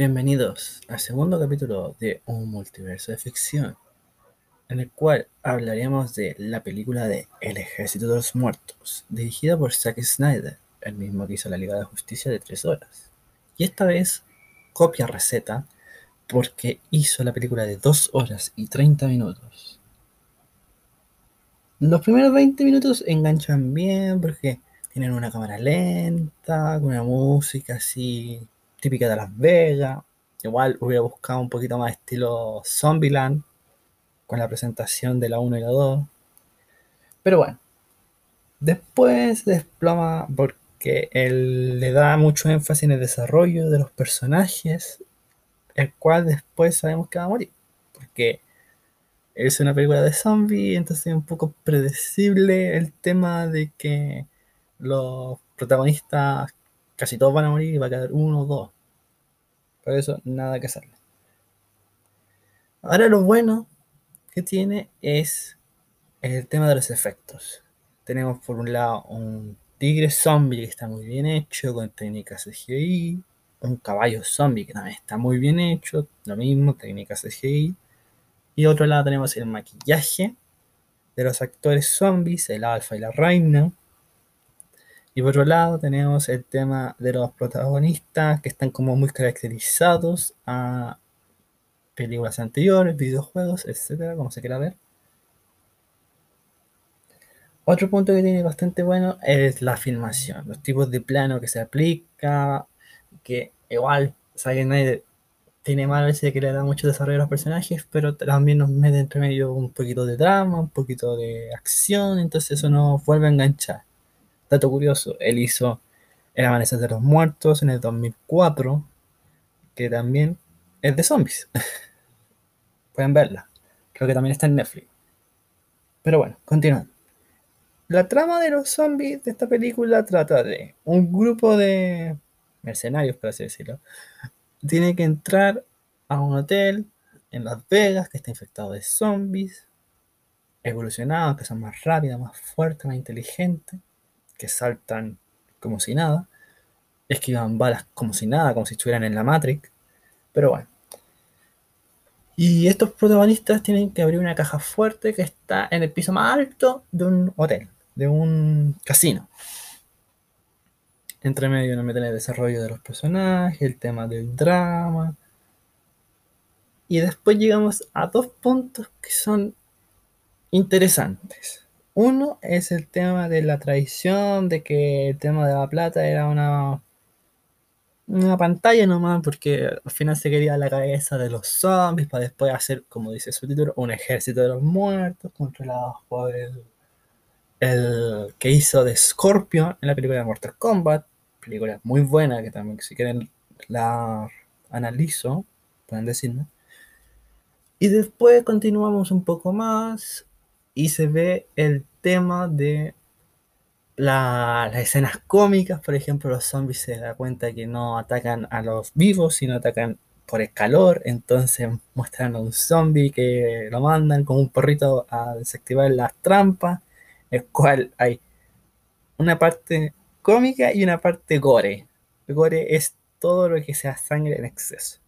Bienvenidos al segundo capítulo de Un multiverso de ficción, en el cual hablaremos de la película de El Ejército de los Muertos, dirigida por Zack Snyder, el mismo que hizo la Liga de Justicia de 3 horas. Y esta vez copia receta porque hizo la película de 2 horas y 30 minutos. Los primeros 20 minutos enganchan bien porque tienen una cámara lenta, con una música así típica de Las Vegas. Igual hubiera buscado un poquito más estilo Zombieland, con la presentación de la 1 y la 2. Pero bueno, después desploma porque él le da mucho énfasis en el desarrollo de los personajes, el cual después sabemos que va a morir. Porque es una película de zombies, entonces es un poco predecible el tema de que los protagonistas casi todos van a morir y va a quedar uno o dos. Por eso, nada que hacerle. Ahora lo bueno que tiene es el tema de los efectos. Tenemos por un lado un tigre zombie que está muy bien hecho, con técnicas CGI. Un caballo zombie que también está muy bien hecho, lo mismo, técnicas CGI. Y otro lado tenemos el maquillaje de los actores zombies, el alfa y la reina. Y por otro lado tenemos el tema de los protagonistas que están como muy caracterizados a películas anteriores, videojuegos, etcétera, como se quiera ver. Otro punto que tiene bastante bueno es la filmación, los tipos de plano que se aplica, que igual Zack Snyder tiene mal veces que le da mucho desarrollo a los personajes, pero también nos mete entre medio un poquito de drama, un poquito de acción, entonces eso nos vuelve a enganchar. Dato curioso, él hizo El Amanecer de los Muertos en el 2004, que también es de zombies. Pueden verla. Creo que también está en Netflix. Pero bueno, continuando. La trama de los zombies de esta película trata de un grupo de mercenarios, por así decirlo. Tiene que entrar a un hotel en Las Vegas que está infectado de zombies, evolucionados, que son más rápidos, más fuertes, más inteligentes que saltan como si nada, esquivan balas como si nada, como si estuvieran en la Matrix, pero bueno. Y estos protagonistas tienen que abrir una caja fuerte que está en el piso más alto de un hotel, de un casino. Entre medio nos meten el desarrollo de los personajes, el tema del drama. Y después llegamos a dos puntos que son interesantes. Uno es el tema de la traición, de que el tema de la plata era una, una pantalla nomás, porque al final se quería la cabeza de los zombies para después hacer, como dice su título, un ejército de los muertos controlados por el, el que hizo de Scorpion en la película de Mortal Kombat. Película muy buena que también, si quieren, la analizo, pueden decirme. Y después continuamos un poco más y se ve el tema de las escenas cómicas, por ejemplo, los zombies se dan cuenta que no atacan a los vivos, sino atacan por el calor, entonces muestran a un zombie que lo mandan con un porrito a desactivar las trampas, el cual hay una parte cómica y una parte gore. El gore es todo lo que sea sangre en exceso,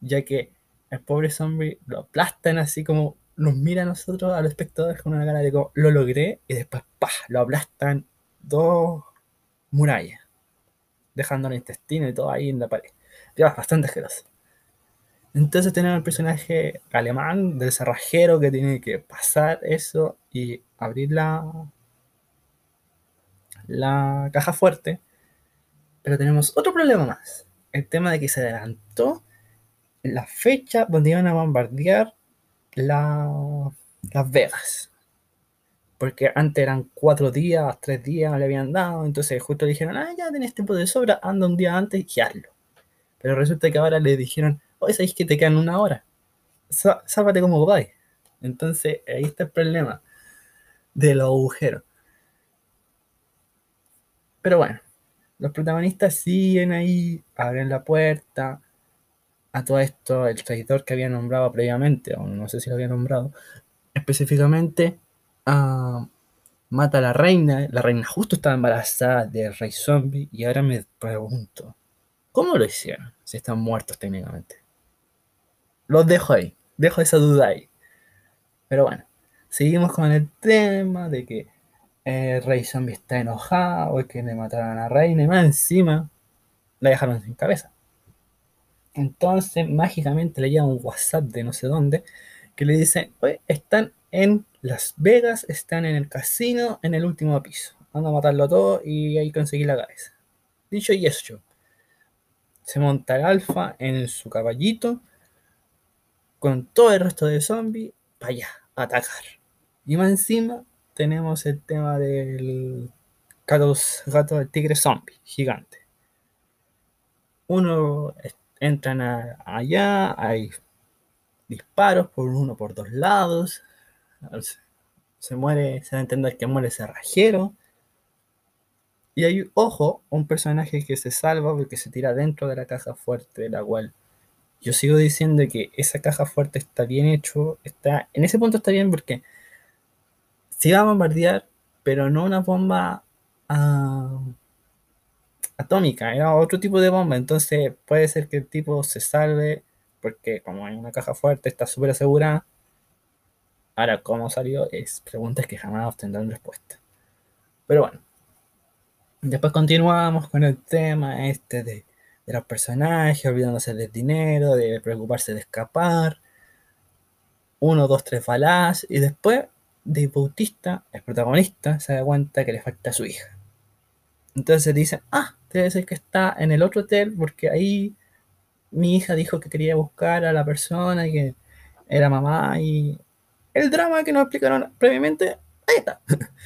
ya que el pobre zombie lo aplastan así como nos mira a nosotros, a los espectadores, con una cara de como, lo logré, y después, lo aplastan dos murallas, dejando el intestino y todo ahí en la pared. Ya, bastante asqueroso. Entonces tenemos el personaje alemán del cerrajero que tiene que pasar eso y abrir la, la caja fuerte. Pero tenemos otro problema más. El tema de que se adelantó la fecha donde iban a bombardear las Vegas. Porque antes eran cuatro días, tres días le habían dado, entonces justo le dijeron, ah, ya tenés tiempo de sobra, anda un día antes y hazlo. Pero resulta que ahora le dijeron, oye, ¿sabéis que te quedan una hora? Sálvate como vais. Entonces ahí está el problema de los agujeros. Pero bueno, los protagonistas siguen ahí, abren la puerta, a todo esto, el traidor que había nombrado previamente, o no sé si lo había nombrado, específicamente ah, mata a la reina. La reina justo estaba embarazada del rey zombie. Y ahora me pregunto, ¿cómo lo hicieron? si están muertos técnicamente. Los dejo ahí, dejo esa duda ahí. Pero bueno, seguimos con el tema de que el rey zombie está enojado, que le mataron a la reina y más encima la dejaron sin cabeza. Entonces, mágicamente le llega un WhatsApp de no sé dónde que le dice, oye, están en Las Vegas, están en el casino, en el último piso. Anda a matarlo todo y ahí conseguir la cabeza. Dicho y hecho. Se monta el alfa en su caballito con todo el resto de zombies para allá, a atacar. Y más encima tenemos el tema del gato, gato del tigre zombie, gigante. Uno entran allá, hay disparos por uno por dos lados. Se muere, se da a entender que muere cerrajero. Y hay, ojo, un personaje que se salva porque se tira dentro de la caja fuerte, de la cual yo sigo diciendo que esa caja fuerte está bien hecho. Está, en ese punto está bien porque se va a bombardear, pero no una bomba ah, atómica, era otro tipo de bomba. Entonces puede ser que el tipo se salve porque como hay una caja fuerte, está súper asegurada. Ahora, ¿cómo salió? Es preguntas que jamás obtendrán respuesta. Pero bueno. Después continuamos con el tema este de, los personajes, olvidándose del dinero, de preocuparse de escapar. Uno, dos, tres balas. Y después, de Bautista, el protagonista, se da cuenta que le falta a su hija. Entonces dice, ah, debe ser que está en el otro hotel porque ahí mi hija dijo que quería buscar a la persona que era mamá y el drama que nos explicaron previamente, ahí está.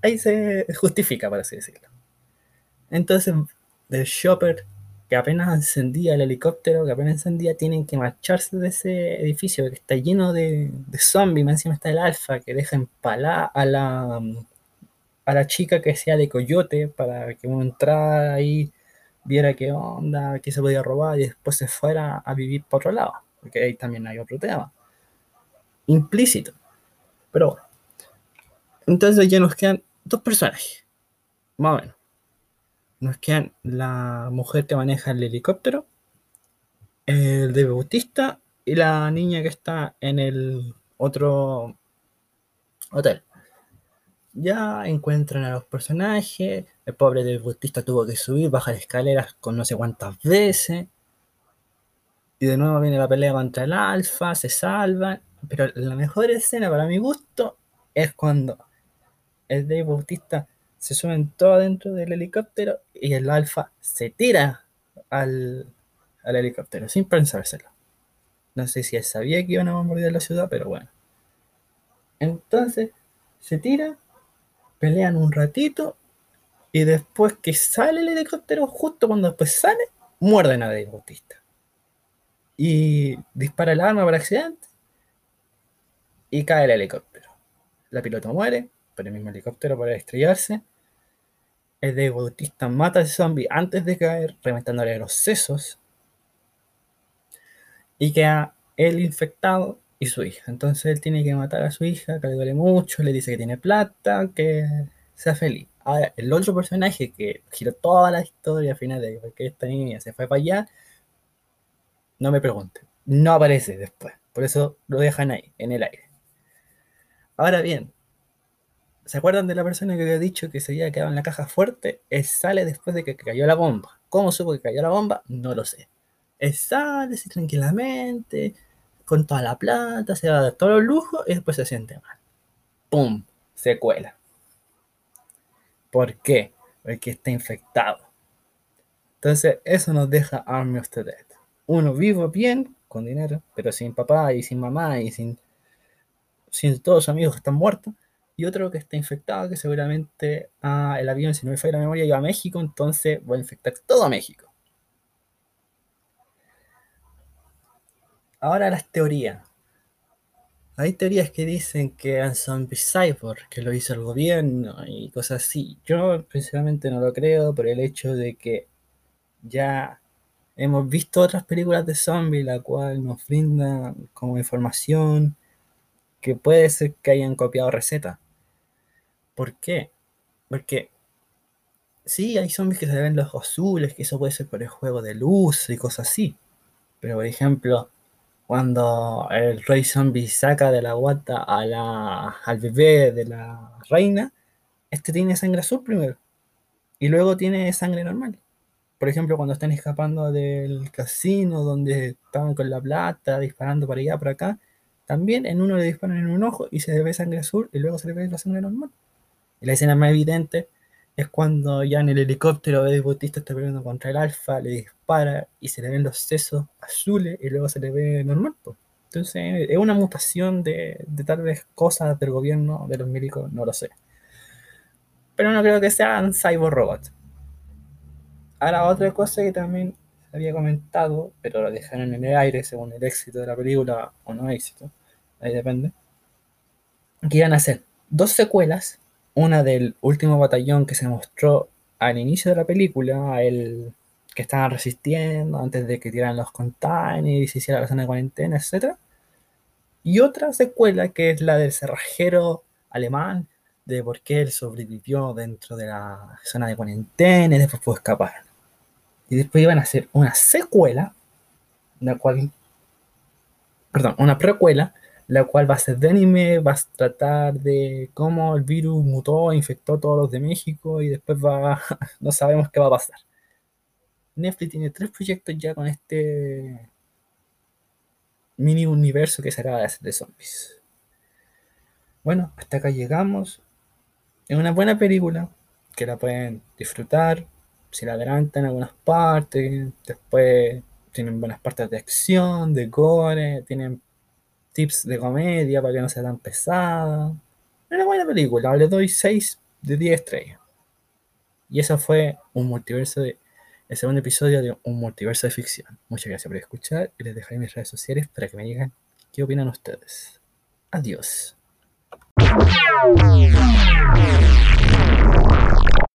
Ahí se justifica, por así decirlo. Entonces, del shopper que apenas encendía el helicóptero, que apenas encendía, tienen que marcharse de ese edificio que está lleno de, de zombies. Más encima está el alfa que deja empalar a la, a la chica que sea de coyote para que uno entrara ahí viera qué onda, qué se podía robar y después se fuera a vivir para otro lado, porque ahí también hay otro tema. Implícito. Pero bueno. Entonces ya nos quedan dos personajes, más o menos. Nos quedan la mujer que maneja el helicóptero, el de Bautista y la niña que está en el otro hotel ya encuentran a los personajes. El pobre del Bautista tuvo que subir, bajar escaleras con no sé cuántas veces. Y de nuevo viene la pelea contra el alfa, se salvan. Pero la mejor escena para mi gusto es cuando el Dave Bautista se suben todo adentro del helicóptero y el alfa se tira al, al helicóptero sin pensárselo. No sé si él sabía que iban a morir la ciudad, pero bueno. Entonces se tira pelean un ratito y después que sale el helicóptero, justo cuando después sale, muerden a Dave Bautista. Y dispara el arma por accidente y cae el helicóptero. La pilota muere, pero el mismo helicóptero para estrellarse. El Dave Bautista mata al zombie antes de caer, reventándole los sesos. Y queda el infectado y su hija. Entonces él tiene que matar a su hija, que le duele mucho, le dice que tiene plata, que sea feliz. Ahora, el otro personaje que giró toda la historia al final de que esta niña se fue para allá, no me pregunte, no aparece después. Por eso lo dejan ahí, en el aire. Ahora bien, ¿se acuerdan de la persona que había dicho que se había quedado en la caja fuerte? Él sale después de que cayó la bomba. ¿Cómo supo que cayó la bomba? No lo sé. Él sale así tranquilamente, con toda la plata, se va a dar todos los lujos y después se siente mal. ¡Pum! Se cuela. ¿Por qué? Porque está infectado. Entonces, eso nos deja Army of the. Uno vivo bien, con dinero, pero sin papá y sin mamá y sin, sin todos sus amigos que están muertos. Y otro que está infectado, que seguramente ah, el avión, si no me falla la memoria, iba a México, entonces va a infectar todo México. Ahora las teorías. Hay teorías que dicen que eran zombies cyborg, que lo hizo el gobierno y cosas así. Yo principalmente no lo creo por el hecho de que ya hemos visto otras películas de zombies, la cual nos brindan como información que puede ser que hayan copiado recetas. ¿Por qué? Porque Sí, hay zombies que se ven los azules, que eso puede ser por el juego de luz y cosas así. Pero por ejemplo, cuando el rey zombie saca de la guata a la, al bebé de la reina, este tiene sangre azul primero. Y luego tiene sangre normal. Por ejemplo, cuando están escapando del casino donde estaban con la plata, disparando para allá, para acá, también en uno le disparan en un ojo y se le ve sangre azul y luego se le ve la sangre normal. Y la escena más evidente es cuando ya en el helicóptero Eddie Bautista está peleando contra el Alfa, le dispara y se le ven los sesos azules y luego se le ve normal. Entonces es una mutación de, tal vez cosas del gobierno, de los médicos, no lo sé. Pero no creo que sean cyber robots. Ahora otra cosa que también había comentado, pero lo dejaron en el aire según el éxito de la película o no éxito, ahí depende, que iban a hacer dos secuelas una del último batallón que se mostró al inicio de la película, el que estaban resistiendo antes de que tiraran los containers y se hiciera la zona de cuarentena, etc. Y otra secuela que es la del cerrajero alemán, de por qué él sobrevivió dentro de la zona de cuarentena y después pudo escapar. Y después iban a hacer una secuela, la cual, perdón, una precuela, la cual va a ser de anime, va a tratar de cómo el virus mutó, infectó a todos los de México y después va, no sabemos qué va a pasar. Netflix tiene tres proyectos ya con este mini universo que se acaba de hacer de zombies. Bueno, hasta acá llegamos. Es una buena película que la pueden disfrutar. Si la adelantan algunas partes, después tienen buenas partes de acción, de gore, tienen tips de comedia para que no sea tan pesada. Una buena película, le doy 6 de 10 estrellas. Y eso fue un multiverso de. El segundo episodio de un multiverso de ficción. Muchas gracias por escuchar y les dejaré mis redes sociales para que me digan qué opinan ustedes. Adiós.